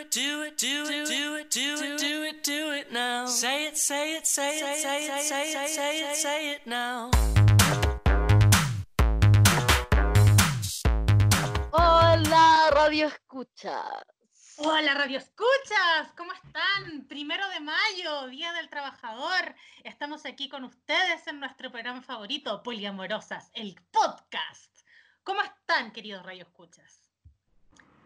it, do it, do it, do it, do it, do it, do it now. Say it, say it, say it, say it, say it, say it, say it now. Hola, Radio Escucha. Hola, Radio Escuchas, ¿cómo están? Primero de mayo, Día del Trabajador. Estamos aquí con ustedes en nuestro programa favorito, Poliamorosas, el podcast. ¿Cómo están, queridos Radio Escuchas?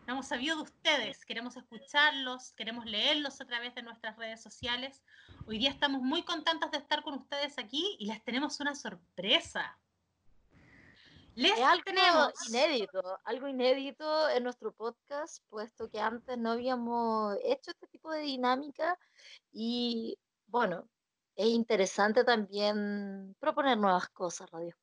No hemos sabido de ustedes, queremos escucharlos, queremos leerlos a través de nuestras redes sociales. Hoy día estamos muy contentos de estar con ustedes aquí y les tenemos una sorpresa. Les Es algo tenemos inédito, algo inédito en nuestro podcast, puesto que antes no habíamos hecho este tipo de dinámica y bueno, es interesante también proponer nuevas cosas, Radio.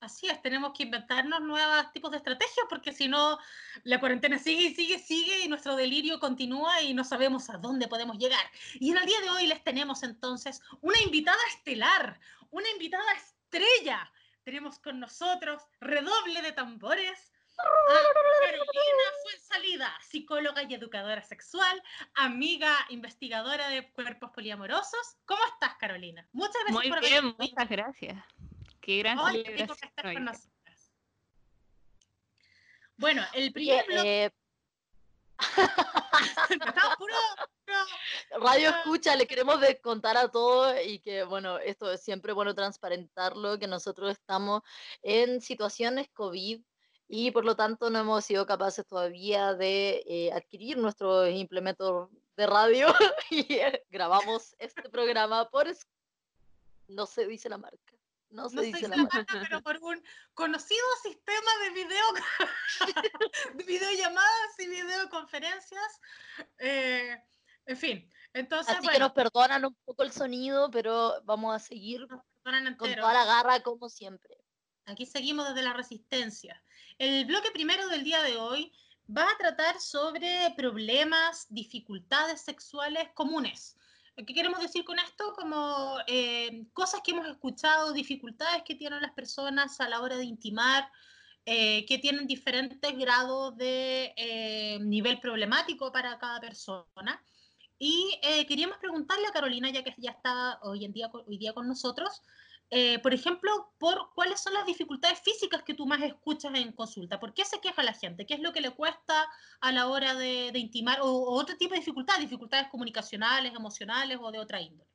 Así es, tenemos que inventarnos nuevos tipos de estrategias porque si no, la cuarentena sigue y sigue, sigue y nuestro delirio continúa y no sabemos a dónde podemos llegar. Y en el día de hoy les tenemos entonces una invitada estelar, una invitada estrella. Tenemos con nosotros, redoble de tambores, a Carolina Fuensalida, psicóloga y educadora sexual, amiga investigadora de cuerpos poliamorosos. ¿Cómo estás, Carolina? Muchas gracias Muy por bien, venir. muchas gracias. Qué gran rico que hoy. con nosotras. Bueno, el primer bloque eh, estaba puro, puro- Radio. Escucha, le queremos contar a todos y que, bueno, esto es siempre bueno transparentarlo, que nosotros estamos en situaciones COVID y por lo tanto no hemos sido capaces todavía de eh, adquirir nuestros implementos de radio y eh, grabamos este programa por... No se dice la marca. No no sé dice la pero por un conocido sistema de video, de videollamadas y videoconferencias. Eh, en fin, entonces, Así que bueno, nos perdonan un poco el sonido, pero vamos a seguir con toda la garra como siempre. Aquí seguimos desde la resistencia. El bloque primero del día de hoy va a tratar sobre problemas, dificultades sexuales comunes. ¿Qué queremos decir con esto? Como eh, cosas que hemos escuchado, dificultades que tienen las personas a la hora de intimar, eh, que tienen diferentes grados de eh, nivel problemático para cada persona. Y eh, queríamos preguntarle a Carolina, ya que ya está hoy en día, hoy día con nosotros, eh, por ejemplo, por cuáles son las dificultades físicas que tú más escuchas en consulta. ¿Por qué se queja la gente? ¿Qué es lo que le cuesta a la hora de, de intimar? O, o otro tipo de dificultades, dificultades comunicacionales, emocionales o de otra índole.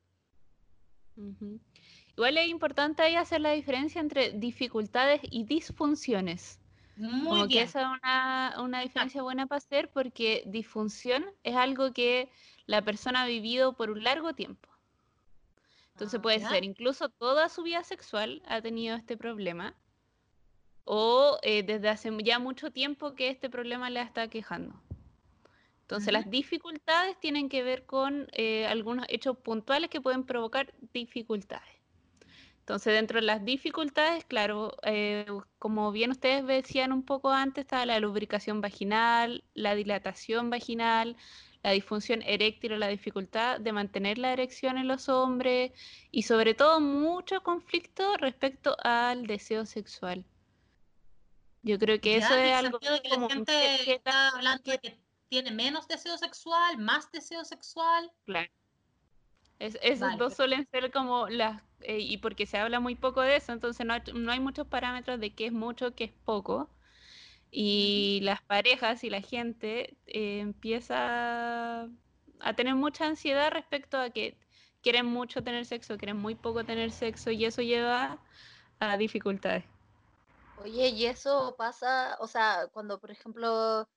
Igual es importante ahí hacer la diferencia entre dificultades y disfunciones. Muy Como que bien. esa es una, una diferencia buena para hacer porque disfunción es algo que la persona ha vivido por un largo tiempo. Entonces Ah, puede ya. ser incluso toda su vida sexual ha tenido este problema o eh, desde hace ya mucho tiempo que este problema le está quejando. Entonces las dificultades tienen que ver con eh, algunos hechos puntuales que pueden provocar dificultades. Entonces dentro de las dificultades, claro, eh, como bien ustedes decían un poco antes, está la lubricación vaginal, la dilatación vaginal, la disfunción eréctil o la dificultad de mantener la erección en los hombres y sobre todo mucho conflicto respecto al deseo sexual. Yo creo que Ya, eso es algo de que la gente que- que está hablando de que tiene menos deseo sexual, más deseo sexual. Claro. Es- esos Vale, dos suelen ser como las, eh, y porque se habla muy poco de eso, entonces no hay, no hay muchos parámetros de qué es mucho, qué es poco. Y las parejas y la gente eh, empieza a tener mucha ansiedad respecto a que quieren mucho tener sexo, quieren muy poco tener sexo, y eso lleva a dificultades. Oye, y eso pasa, o sea, cuando por ejemplo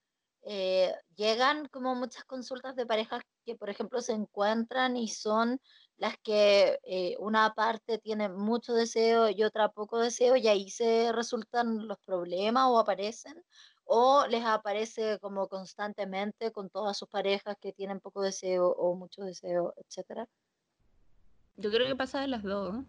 eh, llegan como muchas consultas de parejas que por ejemplo se encuentran y son las que eh, una parte tiene mucho deseo y otra poco deseo y ahí se resultan los problemas o aparecen, o les aparece como constantemente con todas sus parejas que tienen poco deseo o mucho deseo, etcétera. Yo creo que pasa de las dos. ¿eh?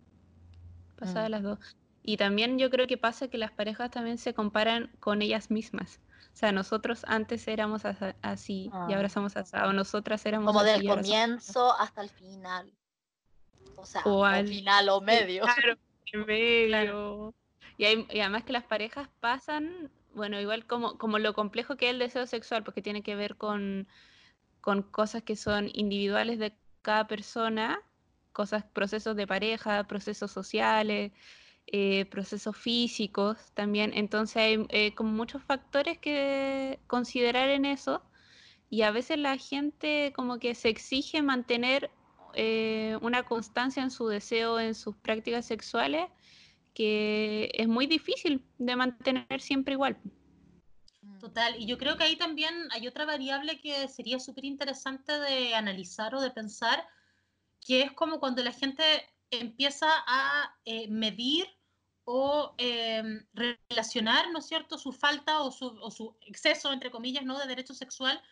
Pasa de Mm. las dos. Y también yo creo que pasa que las parejas también se comparan con ellas mismas. O sea, nosotros antes éramos así y Ah. ahora somos así. O nosotras éramos Como así del y comienzo hasta el final. O sea, O o al- final o medio. Claro. Y, hay- y además que las parejas pasan, bueno, igual como, como lo complejo que es el deseo sexual, porque tiene que ver con con cosas que son individuales de cada persona, cosas, procesos de pareja, procesos sociales, eh, procesos físicos también. Entonces hay eh, como muchos factores que considerar en eso y a veces la gente como que se exige mantener eh, una constancia en su deseo, en sus prácticas sexuales, que es muy difícil de mantener siempre igual. Total, y yo creo que ahí también hay otra variable que sería súper interesante de analizar o de pensar, que es como cuando la gente empieza a medir o em, relacionar, ¿no es cierto?, su falta o su, exceso, entre comillas, ¿no?, de derecho sexual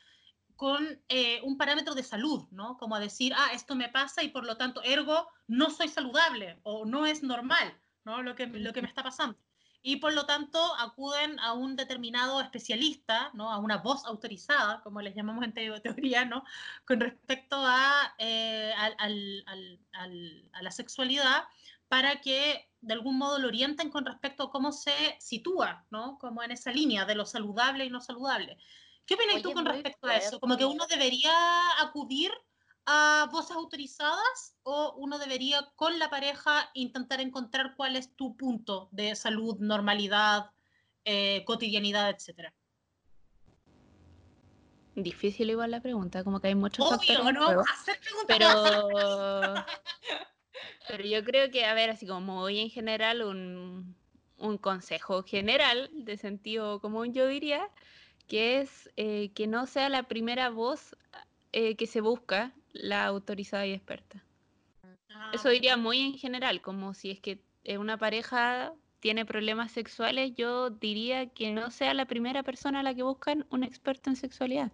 con eh, un parámetro de salud, ¿no? Como decir, ah, esto me pasa y por lo tanto, ergo, no soy saludable o no es normal, ¿no? Lo que, lo que me está pasando. Y por lo tanto, acuden a un determinado especialista, ¿no? A una voz autorizada, como les llamamos en teoría, ¿no? Con respecto a, eh, a la sexualidad, para que de algún modo lo orienten con respecto a cómo se sitúa, ¿no? Como en esa línea de lo saludable y no saludable. ¿Qué opinas tú con respecto a eso? ¿Como que uno debería acudir a voces autorizadas o uno debería con la pareja intentar encontrar cuál es tu punto de salud, normalidad, eh, cotidianidad, etcétera? Difícil igual la pregunta, como que hay muchos Obvio, ¿no? Hacer pero Pero yo creo que, a ver, así como hoy en general, un, consejo general de sentido común, yo diría, que es eh, que no sea la primera voz eh, que se busca la autorizada y experta. Eso ah. diría muy en general, como si es que una pareja tiene problemas sexuales, yo diría que no sea la primera persona a la que buscan un experto en sexualidad.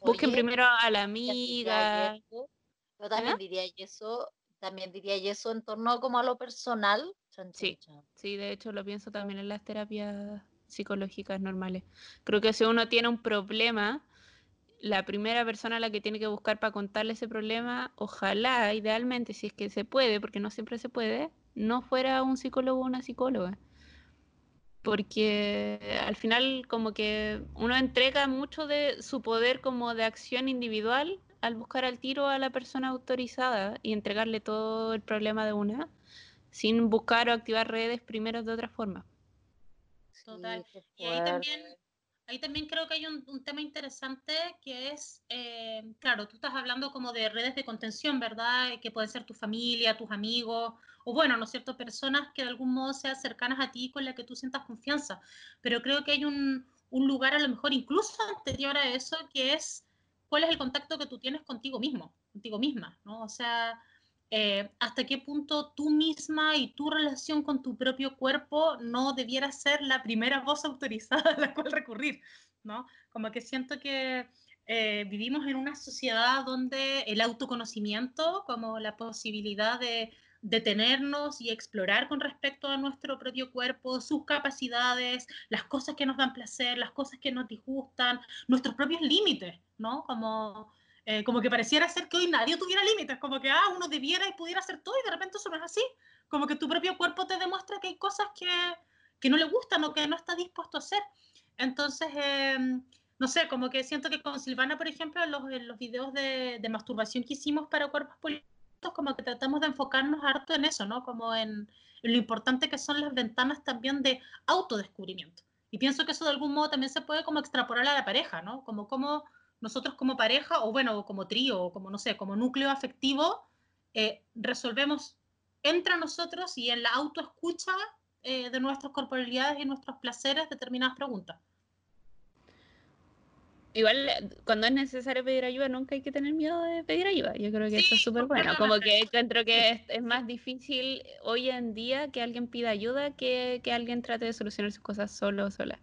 Busquen primero a la amiga. Yo también ¿Ah? diría eso, también diría y eso en torno como a lo personal. sí, sí, de hecho lo pienso también en las terapias psicológicas normales. Creo que si uno tiene un problema, la primera persona a la que tiene que buscar para contarle ese problema, ojalá, idealmente, si es que se puede, porque no siempre se puede, no fuera un psicólogo o una psicóloga. Porque al final como que uno entrega mucho de su poder como de acción individual al buscar al tiro a la persona autorizada y entregarle todo el problema de una, sin buscar o activar redes primero de otra forma. Total. y ahí también, ahí también creo que hay un, tema interesante que es, eh, claro, tú estás hablando como de redes de contención, ¿verdad? Que pueden ser tu familia, tus amigos, o bueno, ¿no es cierto? Personas que de algún modo sean cercanas a ti con las que tú sientas confianza. Pero creo que hay un, un lugar a lo mejor incluso anterior a eso que es cuál es el contacto que tú tienes contigo mismo, contigo misma, ¿no? O sea, eh, hasta qué punto tú misma y tu relación con tu propio cuerpo no debiera ser la primera voz autorizada a la cual recurrir, ¿no? Como que siento que eh, vivimos en una sociedad donde el autoconocimiento, como la posibilidad de detenernos y explorar con respecto a nuestro propio cuerpo, sus capacidades, las cosas que nos dan placer, las cosas que nos disgustan, nuestros propios límites, ¿no? Como, eh, como que pareciera ser que hoy nadie tuviera límites, como que ah, uno debiera y pudiera hacer todo y de repente eso no es así, como que tu propio cuerpo te demuestra que hay cosas que, que no le gustan o que no está dispuesto a hacer. Entonces, em, no sé, como que siento que con Silvana, por ejemplo, en los, en los videos de, de masturbación que hicimos para cuerpos políticos, como que tratamos de enfocarnos harto en eso, ¿no? Como en, lo importante que son las ventanas también de autodescubrimiento. Y pienso que eso de algún modo también se puede como extrapolar a la pareja, ¿no? Como como nosotros como pareja, o bueno, como trío, o como, no sé, como núcleo afectivo, eh, resolvemos entre nosotros y en la autoescucha eh, de nuestras corporalidades y nuestros placeres determinadas preguntas. Igual cuando es necesario pedir ayuda nunca hay que tener miedo de pedir ayuda. Yo creo que eso es súper bueno. Como que encuentro que es, más difícil hoy en día que alguien pida ayuda que, que alguien trate de solucionar sus cosas solo o sola.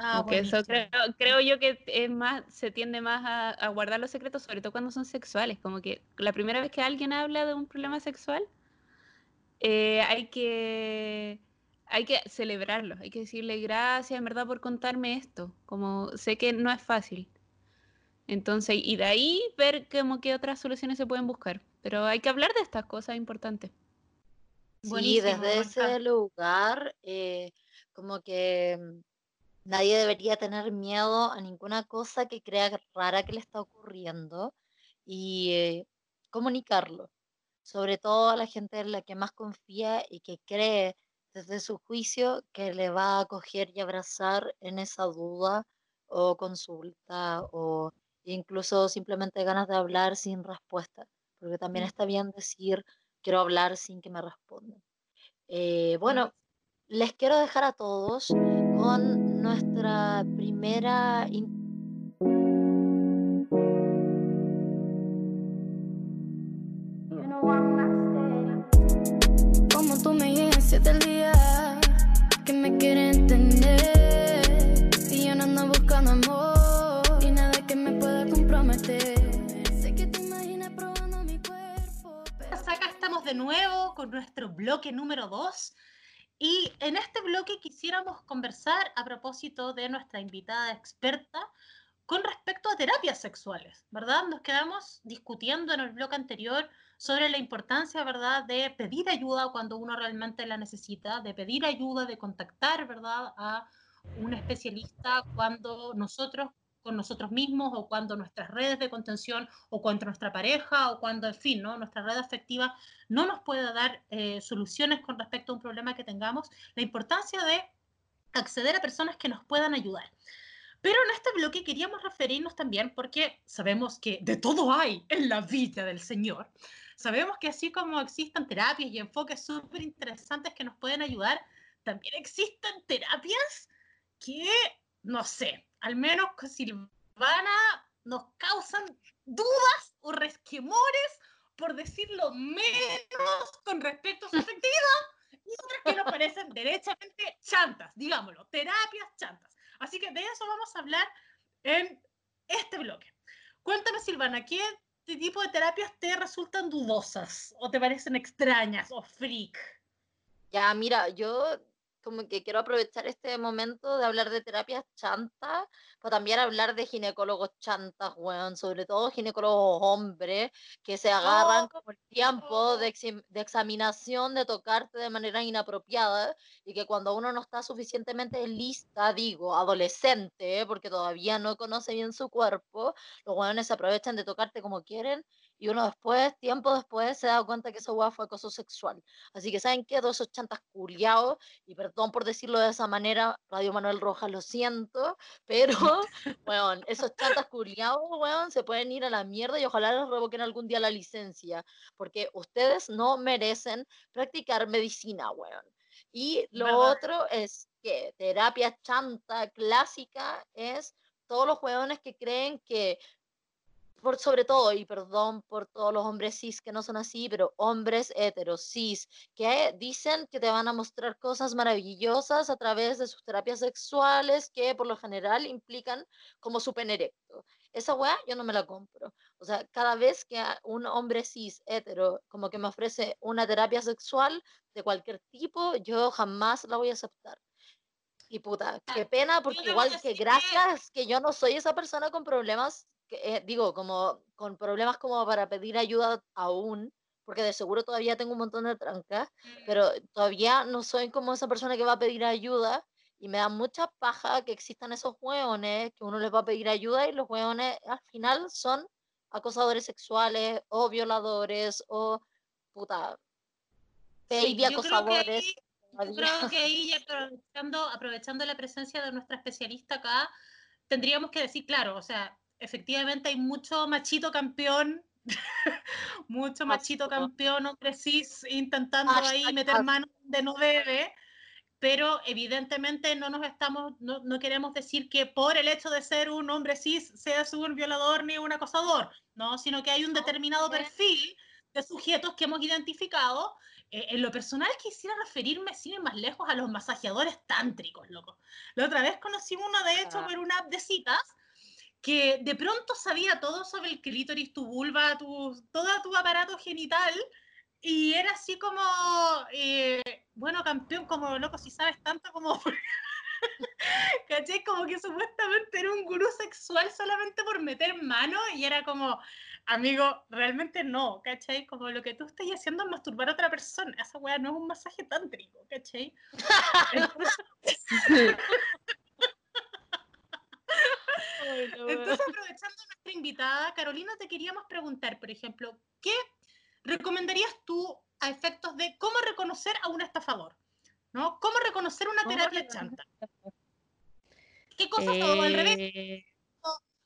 Ah, eso creo, creo, yo que es más, se tiende más a, guardar los secretos, sobre todo cuando son sexuales. Como que la primera vez que alguien habla de un problema sexual, eh, hay que hay que celebrarlo, hay que decirle gracias en verdad por contarme esto, como sé que no es fácil. Entonces, y de ahí ver como qué otras soluciones se pueden buscar. Pero hay que hablar de estas cosas importantes. Sí, desde ese lugar, eh, como que nadie debería tener miedo a ninguna cosa que crea rara que le está ocurriendo y eh, comunicarlo, sobre todo a la gente en la que más confía y que cree desde su juicio que le va a acoger y abrazar en esa duda o consulta o incluso simplemente ganas de hablar sin respuesta, porque también está bien decir quiero hablar sin que me respondan. Eh, bueno, les quiero dejar a todos con nuestra primera... Como tú me llegas siete el día, que me quiere entender. Y yo no ando buscando amor, y nada que me pueda comprometer. Sé que te imaginas probando mi cuerpo. Acá estamos de nuevo con nuestro bloque número 2 y en este bloque quisiéramos conversar a propósito de nuestra invitada experta con respecto a terapias sexuales, ¿verdad? Nos quedamos discutiendo en el bloque anterior sobre la importancia, ¿verdad?, de pedir ayuda cuando uno realmente la necesita, de pedir ayuda, de contactar, ¿verdad?, a un especialista cuando nosotros con nosotros mismos o cuando nuestras redes de contención o cuando nuestra pareja o cuando, en fin, ¿no? nuestra red afectiva no nos pueda dar eh, soluciones con respecto a un problema que tengamos, la importancia de acceder a personas que nos puedan ayudar. Pero en este bloque queríamos referirnos también, porque sabemos que de todo hay en la vida del Señor, sabemos que así como existen terapias y enfoques súper interesantes que nos pueden ayudar, también existen terapias que, no sé, al menos con Silvana nos causan dudas o resquemores, por decirlo menos, con respecto a su efectividad, y otras que nos parecen derechamente chantas, digámoslo, terapias chantas. Así que de eso vamos a hablar en este bloque. Cuéntame, Silvana, ¿qué tipo de terapias te resultan dudosas o te parecen extrañas o freak? Ya, mira, yo como que quiero aprovechar este momento de hablar de terapias chantas, pero también hablar de ginecólogos chantas, weón, sobre todo ginecólogos hombres que se agarran Oh, como el tiempo de, de examinación, de tocarte de manera inapropiada y que cuando uno no está suficientemente lista, digo, adolescente, porque todavía no conoce bien su cuerpo, los weones se aprovechan de tocarte como quieren y uno después, tiempo después, se da cuenta que esa weá fue acoso sexual. Así que, ¿saben qué? Todos esos chantas culiados, y perdón por decirlo de esa manera, Radio Manuel Rojas, lo siento, pero, weón, esos chantas culiados, weón, se pueden ir a la mierda y ojalá les revoquen algún día la licencia, porque ustedes no merecen practicar medicina, weón. Y lo ¿Verdad? otro es que terapia chanta clásica es todos los weones que creen que por sobre todo, y perdón por todos los hombres cis que no son así, pero hombres heteros cis que dicen que te van a mostrar cosas maravillosas a través de sus terapias sexuales que por lo general implican como su pene erecto. Esa weá yo no me la compro. O sea, cada vez que un hombre cis hetero como que me ofrece una terapia sexual de cualquier tipo, yo jamás la voy a aceptar. Y puta, qué pena, porque igual que gracias que yo no soy esa persona con problemas, que, eh, digo, como con problemas como para pedir ayuda aún, porque de seguro todavía tengo un montón de trancas, pero todavía no soy como esa persona que va a pedir ayuda y me da mucha paja que existan esos hueones que uno les va a pedir ayuda y los hueones al final son acosadores sexuales o violadores o puta baby acosadores. Yo creo que ahí, aprovechando, aprovechando la presencia de nuestra especialista acá, tendríamos que decir, claro, o sea, efectivamente hay mucho machito campeón, mucho machito campeón, hombre cis, intentando ahí meter mano donde no debe, pero evidentemente no nos estamos, no, no queremos decir que por el hecho de ser un hombre cis seas un violador ni un acosador, ¿no? Sino que hay un determinado perfil de sujetos que hemos identificado eh, en lo personal quisiera referirme, sin ir más lejos, a los masajeadores tántricos, loco. La otra vez conocí uno, de hecho, Ah. por una app de citas, que de pronto sabía todo sobre el clítoris, tu vulva, tu, todo tu aparato genital, y era así como, eh, bueno, campeón, como loco, si sabes tanto como... ¿Cachai? Como que supuestamente era un gurú sexual solamente por meter mano y era como, amigo, realmente no, ¿cachai? Como lo que tú estás haciendo es masturbar a otra persona. Esa weá no es un masaje tántrico, ¿cachai? Entonces, aprovechando nuestra invitada, Carolina, te queríamos preguntar, por ejemplo, ¿qué recomendarías tú a efectos de cómo reconocer a un estafador? ¿No? ¿Cómo reconocer una terapia chanta? ¿Qué cosas, o al revés, Eh,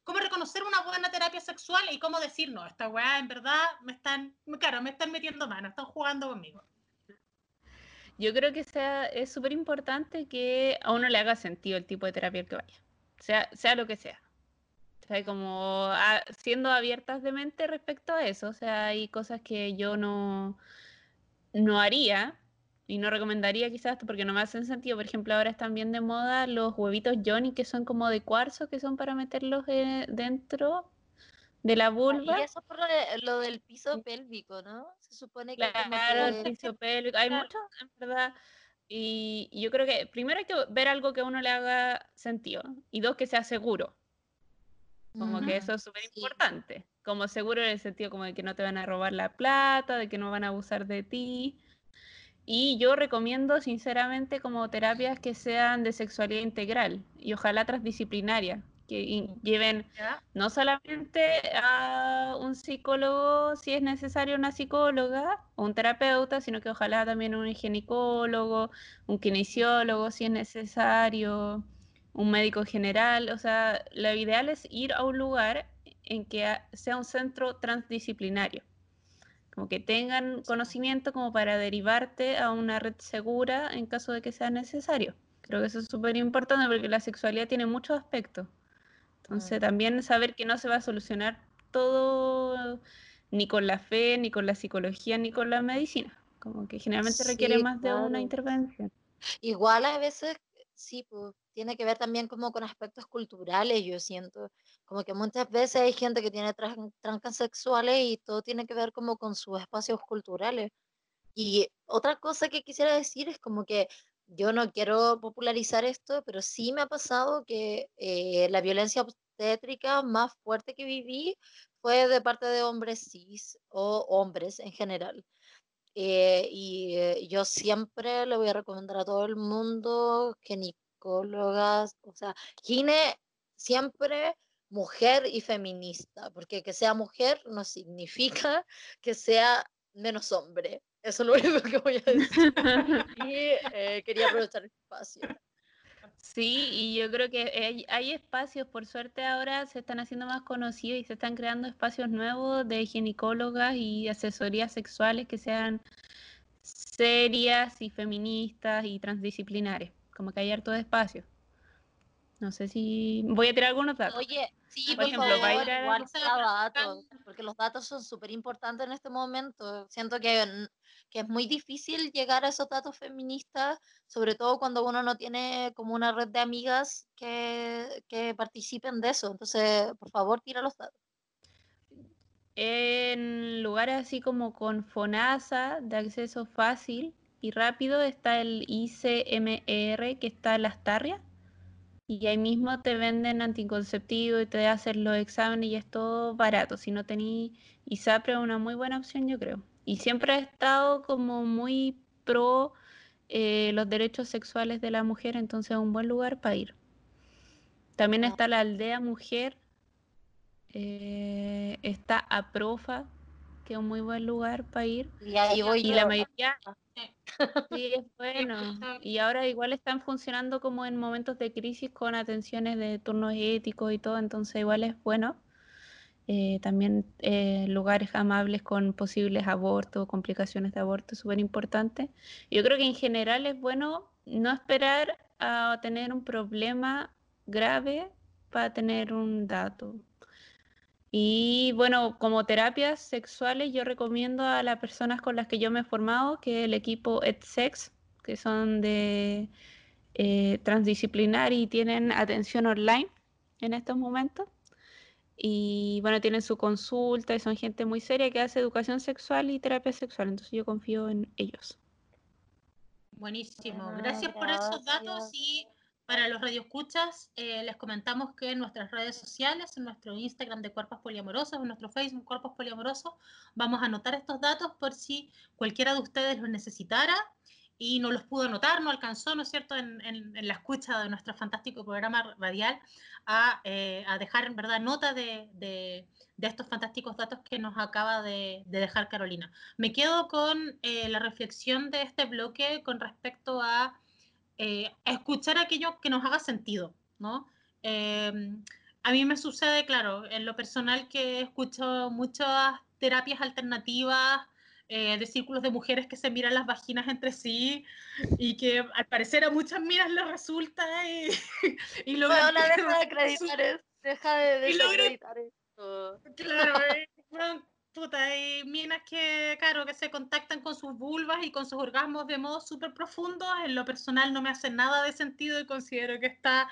cómo reconocer una buena terapia sexual y cómo decir, no, esta weá en verdad me están, claro, me están metiendo mano, están jugando conmigo. Yo creo que sea, es súper importante que a uno le haga sentido el tipo de terapia al que vaya, sea, sea lo que sea. O sea, como a- siendo abiertas de mente respecto a eso. O sea, hay cosas que yo no, no haría y no recomendaría quizás porque no me hacen sentido. Por ejemplo, ahora están bien de moda los huevitos Johnny que son como de cuarzo, que son para meterlos eh, dentro de la vulva. Y eso por lo, de- lo del piso pélvico, ¿no? Se supone que Claro, el piso pélvico. Hay Claro. muchos, en verdad. Y yo creo que primero hay que ver algo que a uno le haga sentido. Y dos, que sea seguro. Como que eso es súper sí. importante. Como seguro en el sentido como de que no te van a robar la plata, de que no van a abusar de ti. Y yo recomiendo sinceramente como terapias que sean de sexualidad integral y ojalá transdisciplinaria, que in- lleven no solamente a un psicólogo, si es necesario una psicóloga o un terapeuta, sino que ojalá también un ginecólogo, un kinesiólogo, si es necesario, un médico general. O sea, lo ideal es ir a un lugar en que sea un centro transdisciplinario. Como que tengan conocimiento como para derivarte a una red segura en caso de que sea necesario. Creo que eso es súper importante porque la sexualidad tiene muchos aspectos. Entonces también saber que no se va a solucionar todo ni con la fe, ni con la psicología, ni con la medicina. Como que generalmente requiere más de una intervención. Igual a veces, sí, pues, tiene que ver también como con aspectos culturales, yo siento. Como que muchas veces hay gente que tiene tran- trancas sexuales y todo tiene que ver como con sus espacios culturales. Y otra cosa que quisiera decir es como que yo no quiero popularizar esto, pero sí me ha pasado que eh, la violencia obstétrica más fuerte que viví fue de parte de hombres cis o hombres en general. Eh, y eh, yo siempre le voy a recomendar a todo el mundo ginecólogas, o sea, gine siempre mujer y feminista, porque que sea mujer no significa que sea menos hombre. Eso es lo único que voy a decir. Y eh, quería aprovechar el espacio. Sí, y yo creo que hay, hay espacios, por suerte ahora se están haciendo más conocidos y se están creando espacios nuevos de ginecólogas y asesorías sexuales que sean serias y feministas y transdisciplinares. Como que hay harto de espacio. No sé si voy a tirar algunos datos. Oye, sí, Por por, ejemplo, favor, va a ir datos, porque los datos son súper importantes en este momento. Siento que, que es muy difícil llegar a esos datos feministas, sobre todo cuando uno no tiene como una red de amigas que, que participen de eso. Entonces, por favor, tira los datos. En lugares así como con FONASA, de acceso fácil y rápido, está el ICMR que está en Las Tarrias. Y ahí mismo te venden anticonceptivo y te hacen los exámenes y es todo barato. Si no tení ISAPRE es una muy buena opción, yo creo. Y siempre ha estado como muy pro eh, los derechos sexuales de la mujer, entonces es un buen lugar para ir. También Ah. está la aldea mujer, eh, está APROFA, que es un muy buen lugar para ir. Y ahí voy Y la mayoría, Sí. es bueno. Y ahora igual están funcionando como en momentos de crisis con atenciones de turnos éticos y todo, entonces igual es bueno. Eh, también eh, lugares amables con posibles abortos, complicaciones de aborto, súper importante. Yo creo que en general es bueno no esperar a tener un problema grave para tener un dato. Y bueno, como terapias sexuales, yo recomiendo a las personas con las que yo me he formado, que es el equipo EdSex, que son de eh, transdisciplinar y tienen atención online en estos momentos. Y bueno, tienen su consulta y son gente muy seria que hace educación sexual y terapia sexual. Entonces yo confío en ellos. Buenísimo. Bueno, Gracias por esos datos gracias. y para los radioescuchas eh, les comentamos que en nuestras redes sociales, en nuestro Instagram de Cuerpos Poliamorosos, en nuestro Facebook Cuerpos Poliamorosos, vamos a anotar estos datos por si cualquiera de ustedes los necesitara. y no los pudo anotar, no alcanzó, ¿no es cierto?, en, en- en la escucha de nuestro fantástico programa radial a, eh, dejar en verdad nota de, estos fantásticos datos que nos acaba de, de dejar Carolina. Me quedo con eh, la reflexión de este bloque con respecto a eh, escuchar aquello que nos haga sentido, ¿no? Eh, a mí me sucede, claro, en lo personal que escucho muchas terapias alternativas eh, de círculos de mujeres que se miran las vaginas entre sí y que al parecer a muchas minas les resulta y, y logran tener deja de acreditar. Deja de desacreditar esto. Claro, eh, bueno, puta, hay minas que, claro, que se contactan con sus vulvas y con sus orgasmos de modo súper profundo. En lo personal no me hace nada de sentido y considero que está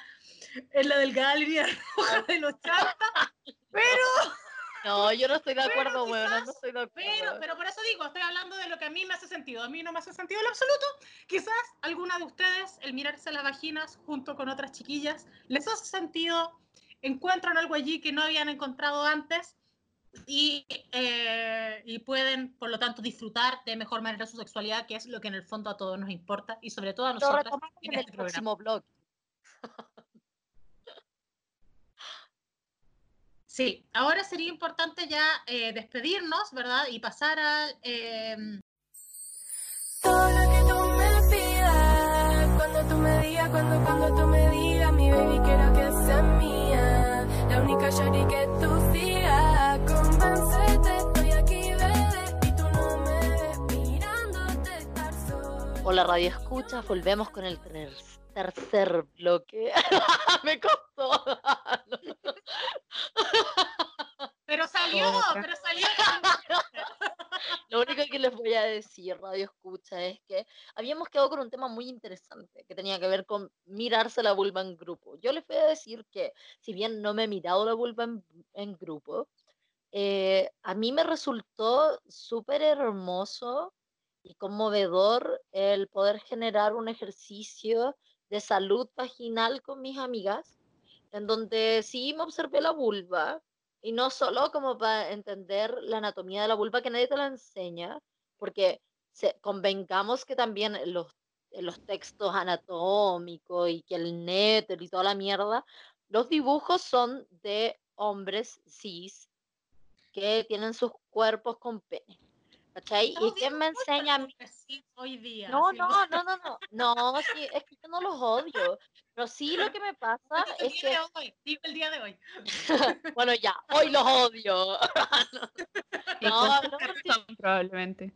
en la delgada línea roja de los chantas. Pero, No, yo no estoy de acuerdo, weona, quizás- no estoy de acuerdo. pero, pero por eso digo, estoy hablando de lo que a mí me hace sentido. A mí no me hace sentido en lo absoluto. Quizás alguna de ustedes, el mirarse las vaginas junto con otras chiquillas, les hace sentido, encuentran algo allí que no habían encontrado antes y, eh, y pueden, por lo tanto, disfrutar de mejor manera su sexualidad, que es lo que en el fondo a todos nos importa y sobre todo a Lo nosotros en en el este programa. próximo blog. Sí, ahora sería importante ya eh, despedirnos, ¿verdad? Y pasar al... em, Todo lo que tú me pidas, cuando tú me digas, cuando, cuando tú me digas, mi baby quiero que seas mía. La única shorty que tú sigas, Hola Radio Escucha, volvemos con el ter- tercer bloque. Me costó. Pero salió, Otra. pero salió. Lo único que les voy a decir, Radio Escucha, es que habíamos quedado con un tema muy interesante que tenía que ver con mirarse la vulva en grupo. Yo les voy a decir que, si bien no me he mirado la vulva en, en grupo, eh, a mí me resultó súper hermoso y conmovedor el poder generar un ejercicio de salud vaginal con mis amigas, en donde sí me observé la vulva, y no solo como para entender la anatomía de la vulva, que nadie te la enseña, porque se, convengamos que también los, los textos anatómicos y que el néter y toda la mierda, los dibujos son de hombres cis que tienen sus cuerpos con pene. ¿Cachai? ¿Y Estamos viendo me enseña a mí? hoy día. No, así, no, no, no, no, no, sí, es que yo no los odio, pero sí lo que me pasa Digo es día que, de hoy, digo el día de hoy. bueno, ya, hoy los odio. No, no, sí. probablemente.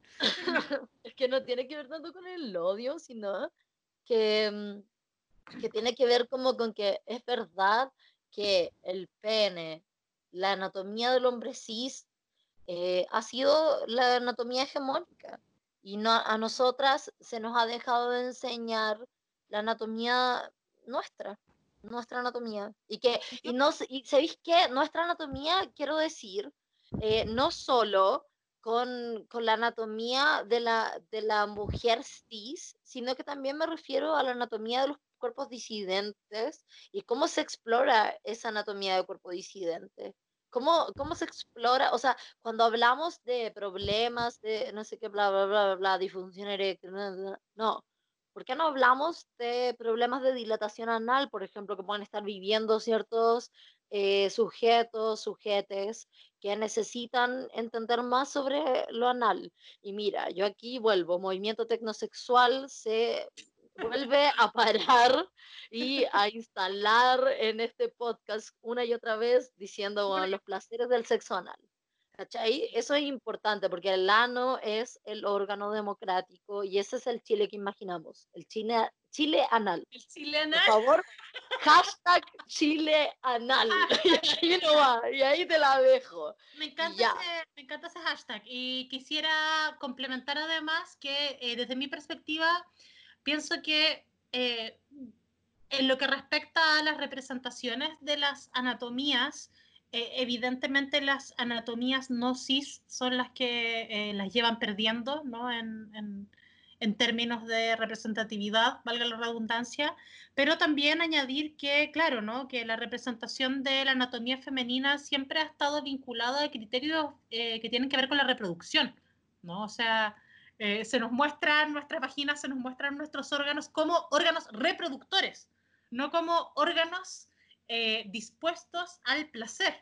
Es que no tiene que ver tanto con el odio, sino que, mm, que tiene que ver como con que es verdad que el pene, la anatomía del hombre cis, eh, ha sido la anatomía hegemónica. Y no, a nosotras se nos ha dejado de enseñar la anatomía nuestra, nuestra anatomía. Y que, y no, y ¿sabéis qué? Nuestra anatomía, quiero decir, eh, no solo con, con la anatomía de la, de la mujer cis, sino que también me refiero a la anatomía de los cuerpos disidentes y cómo se explora esa anatomía de cuerpo disidente. ¿Cómo, ¿Cómo se explora? O sea, cuando hablamos de problemas de no sé qué, bla, bla, bla, bla, disfunción eréctil, no. ¿Por qué no hablamos de problemas de dilatación anal, por ejemplo, que pueden estar viviendo ciertos eh, sujetos, sujetes, que necesitan entender más sobre lo anal? Y mira, yo aquí vuelvo, movimiento tecnosexual se vuelve a parar y a instalar en este podcast una y otra vez diciendo bueno, los placeres del sexo anal. ¿Cachai? Eso es importante porque el ano es el órgano democrático y ese es el Chile que imaginamos, el Chile, Chile anal. El chileno. Por favor, hashtag Chile anal. Y ahí no va, y ahí te la dejo. Me encanta, Ya. ese, me encanta ese hashtag y quisiera complementar además que eh, desde mi perspectiva pienso que eh, en lo que respecta a las representaciones de las anatomías, eh, evidentemente las anatomías no cis son las que eh, las llevan perdiendo ¿no? en, en- en términos de representatividad, valga la redundancia, pero también añadir que, claro, ¿no? que la representación de la anatomía femenina siempre ha estado vinculada a criterios eh, que tienen que ver con la reproducción, ¿no? O sea, Eh, se nos muestran nuestras vaginas, se nos muestran nuestros órganos como órganos reproductores, no como órganos eh, dispuestos al placer.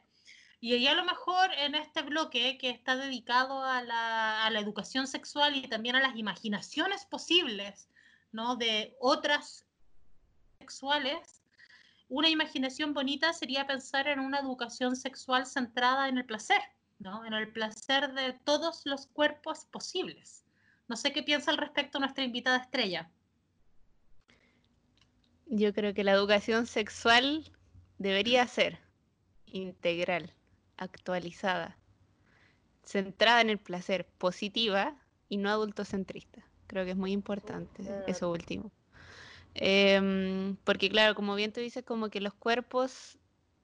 Y ahí a lo mejor en este bloque que está dedicado a la, a la educación sexual y también a las imaginaciones posibles, ¿no? De otras sexuales, una imaginación bonita sería pensar en una educación sexual centrada en el placer, ¿no? En el placer de todos los cuerpos posibles. No sé qué piensa al respecto nuestra invitada estrella. Yo creo que la educación sexual debería ser integral, actualizada, centrada en el placer, positiva y no adultocentrista. Creo que es muy importante eso último. Em, porque claro, como bien tú dices, como que los cuerpos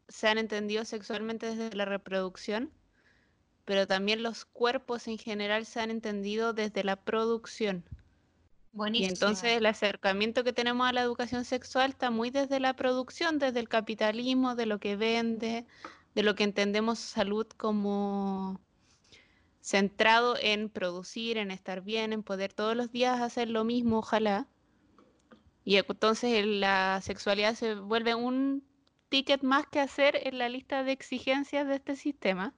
se han entendido sexualmente desde la reproducción, pero también los cuerpos en general se han entendido desde la producción. Y entonces el acercamiento que tenemos a la educación sexual está muy desde la producción, desde el capitalismo, de lo que vende, de lo que entendemos salud como centrado en producir, en estar bien, en poder todos los días hacer lo mismo, ojalá. Y entonces la sexualidad se vuelve un ticket más que hacer en la lista de exigencias de este sistema.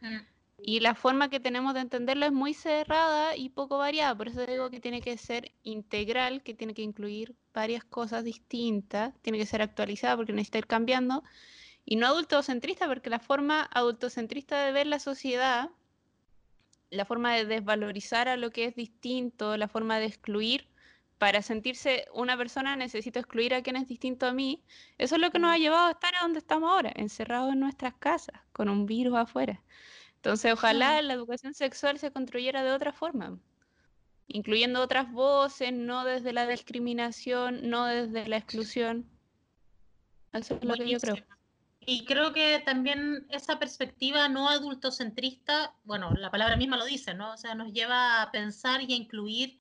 Mm. Y la forma que tenemos de entenderlo es muy cerrada y poco variada. Por eso digo que tiene que ser integral, que tiene que incluir varias cosas distintas, tiene que ser actualizada porque necesita ir cambiando. Y no adultocentrista, porque la forma adultocentrista de ver la sociedad, la forma de desvalorizar a lo que es distinto, la forma de excluir, para sentirse una persona necesito excluir a quien es distinto a mí. Eso es lo que nos ha llevado a estar a donde estamos ahora, encerrados en nuestras casas, con un virus afuera. Entonces, ojalá la educación sexual se construyera de otra forma, incluyendo otras voces, no desde la discriminación, no desde la exclusión. Eso es lo que yo creo. Y creo que también esa perspectiva no adultocentrista, bueno, la palabra misma lo dice, ¿no? O sea, nos lleva a pensar y a incluir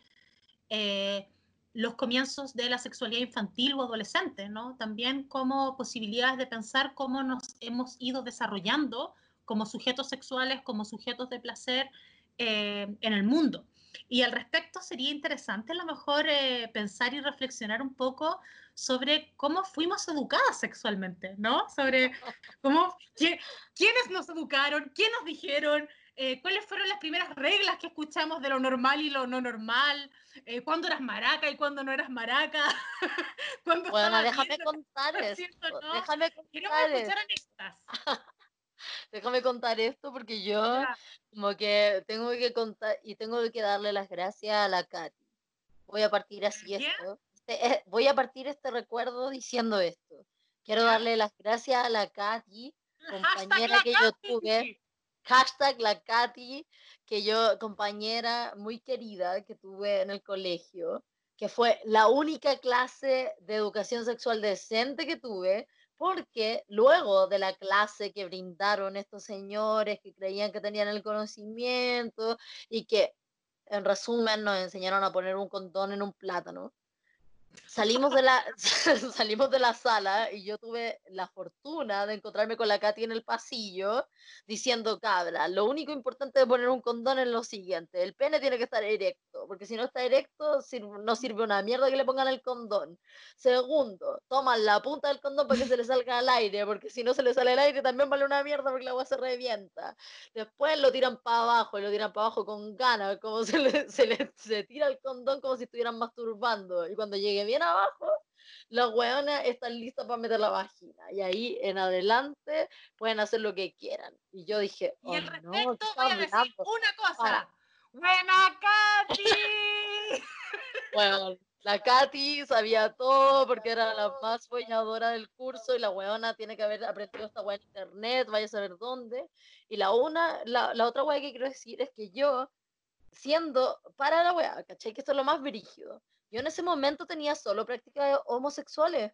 eh, los comienzos de la sexualidad infantil o adolescente, ¿no? También como posibilidades de pensar cómo nos hemos ido desarrollando como sujetos sexuales, como sujetos de placer eh, en el mundo. Y al respecto sería interesante a lo mejor eh, pensar y reflexionar un poco sobre cómo fuimos educadas sexualmente, ¿no? Sobre cómo, quiénes nos educaron, quién nos dijeron, eh, cuáles fueron las primeras reglas que escuchamos de lo normal y lo no normal, cuándo eras maraca y cuándo no eras maraca. bueno, déjame contar esto, déjame contar escuchar anécdotas. Déjame contar esto porque yo como que tengo que contar y tengo que darle las gracias a la Katy. Voy a partir así esto. Este, eh, voy a partir este recuerdo diciendo esto. Quiero darle las gracias a la Katy, compañera que yo tuve. Hashtag la Katy, que yo, compañera muy querida que tuve en el colegio, que fue la única clase de educación sexual decente que tuve, porque luego de la clase que brindaron estos señores que creían que tenían el conocimiento y que en resumen nos enseñaron a poner un condón en un plátano, salimos de la salimos de la sala y yo tuve la fortuna de encontrarme con la Katy en el pasillo diciendo, cabra, lo único importante de poner un condón es lo siguiente, el pene tiene que estar erecto, porque si no está erecto no sirve una mierda que le pongan el condón. Segundo, toman la punta del condón para que se le salga al aire, porque si no se le sale el aire también vale una mierda porque la agua se revienta. Después lo tiran para abajo y lo tiran para abajo con ganas, como se le, se le se tira el condón como si estuvieran masturbando y cuando llegue bien abajo, las hueonas están listas para meter la vagina. Y ahí en adelante pueden hacer lo que quieran. Y yo dije, y al oh, respecto voy a decir una cosa. ¡Buena Katy! bueno, la Katy sabía todo porque era la más folladora del curso y la weona tiene que haber aprendido esta weá en internet, vaya a saber dónde. Y la una, la, la otra weá que quiero decir es que yo, siendo para la weá, ¿cachai? Que esto es lo más brígido. Yo en ese momento tenía solo prácticas homosexuales.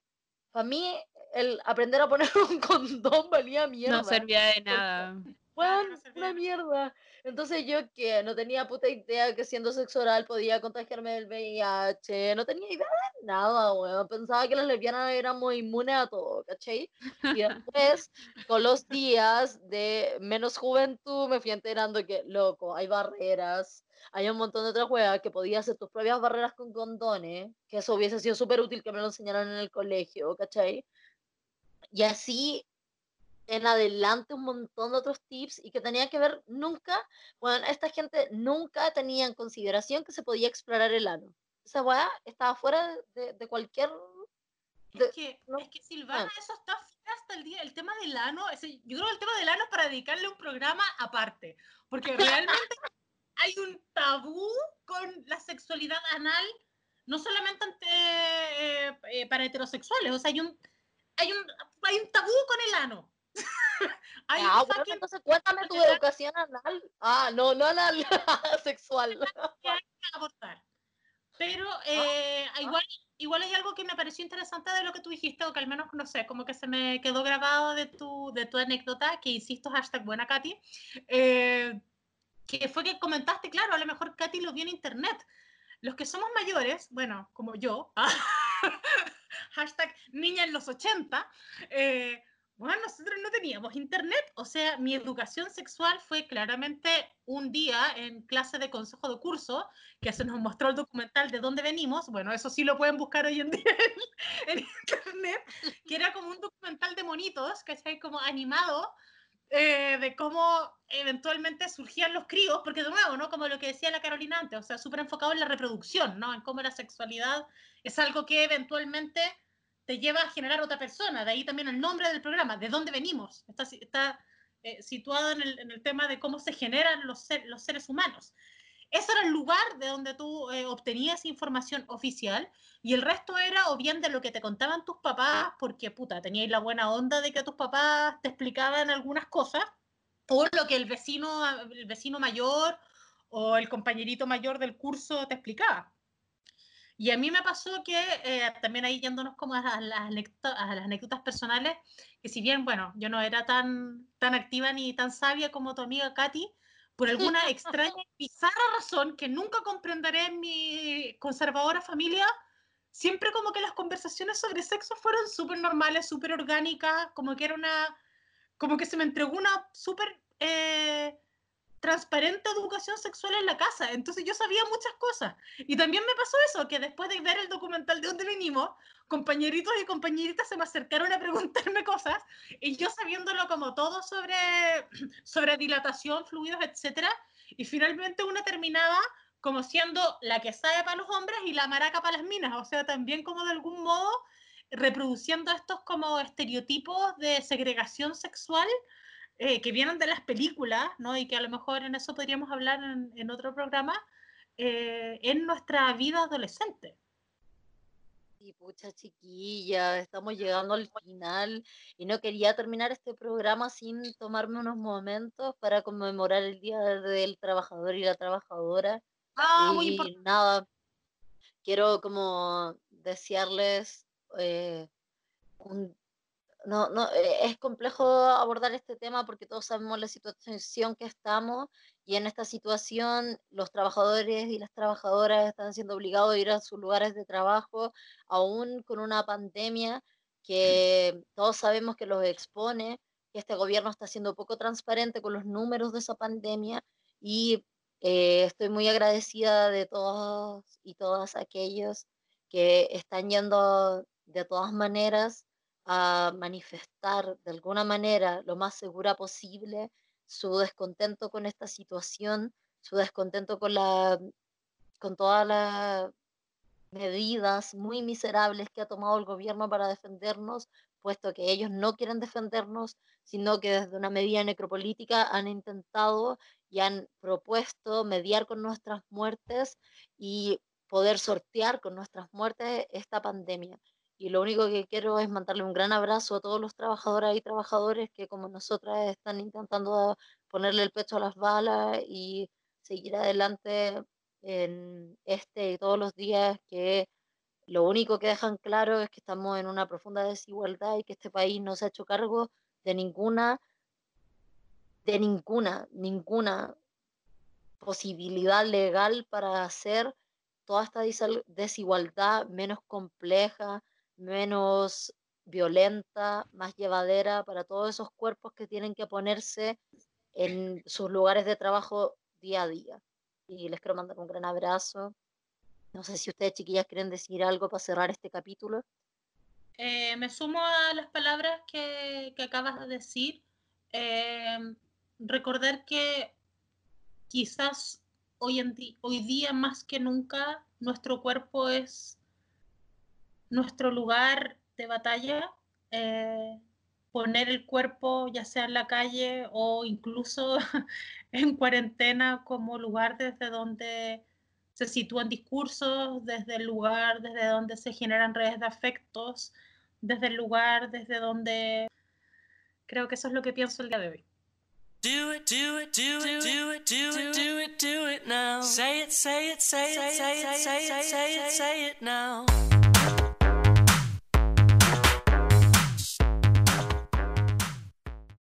Para mí, el aprender a poner un condón valía mierda. No servía de nada. Bueno, una mierda. Entonces yo que no tenía puta idea que siendo sexo oral podía contagiarme del VIH, no tenía idea de nada, weón. Pensaba que las lesbianas éramos inmunes a todo, ¿cachai? Y después, con los días de menos juventud, me fui enterando que, loco, hay barreras, hay un montón de otras weas que podías hacer tus propias barreras con condones, que eso hubiese sido súper útil que me lo enseñaran en el colegio, ¿cachai? Y así en adelante un montón de otros tips y que tenía que ver nunca, bueno, esta gente nunca tenía en consideración que se podía explorar el ano. Esa weá estaba fuera de, de cualquier... de- Es que, no- es que Silvana, ah. eso está fuera hasta el día. El tema del ano, ese- yo creo que el tema del ano es para dedicarle un programa aparte. Porque realmente hay un tabú con la sexualidad anal, no solamente ante, eh, eh, para heterosexuales. O sea, hay un, hay un, hay un tabú con el ano. Hay Ah, bueno, fucking entonces cuéntame tu educación anal. Ah, no, no anal, sexual. Pero eh, igual, igual hay algo que me pareció interesante de lo que tú dijiste, o que al menos, no sé, como que se me quedó grabado de tu, de tu anécdota, que insisto, hashtag buena Katy, eh, que fue que comentaste, claro, a lo mejor Katy lo vio en internet. Los que somos mayores, bueno, como yo, hashtag niña en los 80, eh, bueno, nosotros no teníamos internet, o sea, mi educación sexual fue claramente un día en clase de consejo de curso, que se nos mostró el documental de dónde venimos, bueno, eso sí lo pueden buscar hoy en día en, en internet, que era como un documental de monitos, ¿cachai? Como animado, eh, de cómo eventualmente surgían los críos, porque de nuevo, ¿no? Como lo que decía la Carolina antes, o sea, súper enfocado en la reproducción, ¿no? En cómo la sexualidad es algo que eventualmente te lleva a generar otra persona, de ahí también el nombre del programa, de dónde venimos, está, está eh, situado en el, en el tema de cómo se generan los, ser- los seres humanos. Ese era el lugar de donde tú eh, obtenías información oficial y el resto era o bien de lo que te contaban tus papás, porque puta, teníais la buena onda de que tus papás te explicaban algunas cosas, o lo que el vecino, el vecino mayor o el compañerito mayor del curso te explicaba. Y a mí me pasó que, eh, también ahí yéndonos como a las, anécdotas, a las anécdotas personales, que si bien, bueno, yo no era tan, tan activa ni tan sabia como tu amiga Katy, por alguna extraña y bizarra razón que nunca comprenderé en mi conservadora familia, siempre como que las conversaciones sobre sexo fueron súper normales, súper orgánicas, como que era una, como que se me entregó una súper eh, transparente educación sexual en la casa. Entonces yo sabía muchas cosas. Y también me pasó eso, que después de ver el documental de dónde venimos, compañeritos y compañeritas se me acercaron a preguntarme cosas y yo sabiéndolo como todo sobre, sobre dilatación, fluidos, etcétera, y finalmente una terminaba como siendo la que sabe para los hombres y la maraca para las minas, o sea, también como de algún modo reproduciendo estos como estereotipos de segregación sexual eh, que vienen de las películas, ¿no? Y que a lo mejor en eso podríamos hablar en, en otro programa, eh, en nuestra vida adolescente. Y pucha chiquilla, estamos llegando al final y no quería terminar este programa sin tomarme unos momentos para conmemorar el Día del Trabajador y la Trabajadora. Ah, muy y importante. nada, quiero como desearles eh, un... No, no, eh, es complejo abordar este tema porque todos sabemos la situación que estamos y en esta situación los trabajadores y las trabajadoras están siendo obligados a ir a sus lugares de trabajo, aún con una pandemia que todos sabemos que los expone, que este gobierno está siendo poco transparente con los números de esa pandemia y eh, estoy muy agradecida de todos y todas aquellos que están yendo de todas maneras a manifestar de alguna manera lo más segura posible su descontento con esta situación, su descontento con la con todas las medidas muy miserables que ha tomado el gobierno para defendernos, puesto que ellos no quieren defendernos, sino que desde una medida necropolítica han intentado y han propuesto mediar con nuestras muertes y poder sortear con nuestras muertes esta pandemia. Y lo único que quiero es mandarle un gran abrazo a todos los trabajadoras y trabajadores que como nosotras están intentando ponerle el pecho a las balas y seguir adelante en este y todos los días que lo único que dejan claro es que estamos en una profunda desigualdad y que este país no se ha hecho cargo de ninguna de ninguna, ninguna posibilidad legal para hacer toda esta desigualdad menos compleja, menos violenta, más llevadera para todos esos cuerpos que tienen que ponerse en sus lugares de trabajo día a día. Y les quiero mandar un gran abrazo. No sé si ustedes, chiquillas, quieren decir algo para cerrar este capítulo. Eh, me sumo a las palabras que, acabas de decir. Eh, recordar que quizás hoy, en hoy día más que nunca nuestro cuerpo es nuestro lugar de batalla. eh, poner el cuerpo ya sea en la calle o incluso en cuarentena como lugar desde donde se sitúan discursos, desde el lugar desde donde se generan redes de afectos, desde el lugar desde donde creo que eso es lo que pienso el día de hoy. Do it, do it, do it, do it, do it, do it, now. Say it, say it, say it, say it, say it, say it, say it now.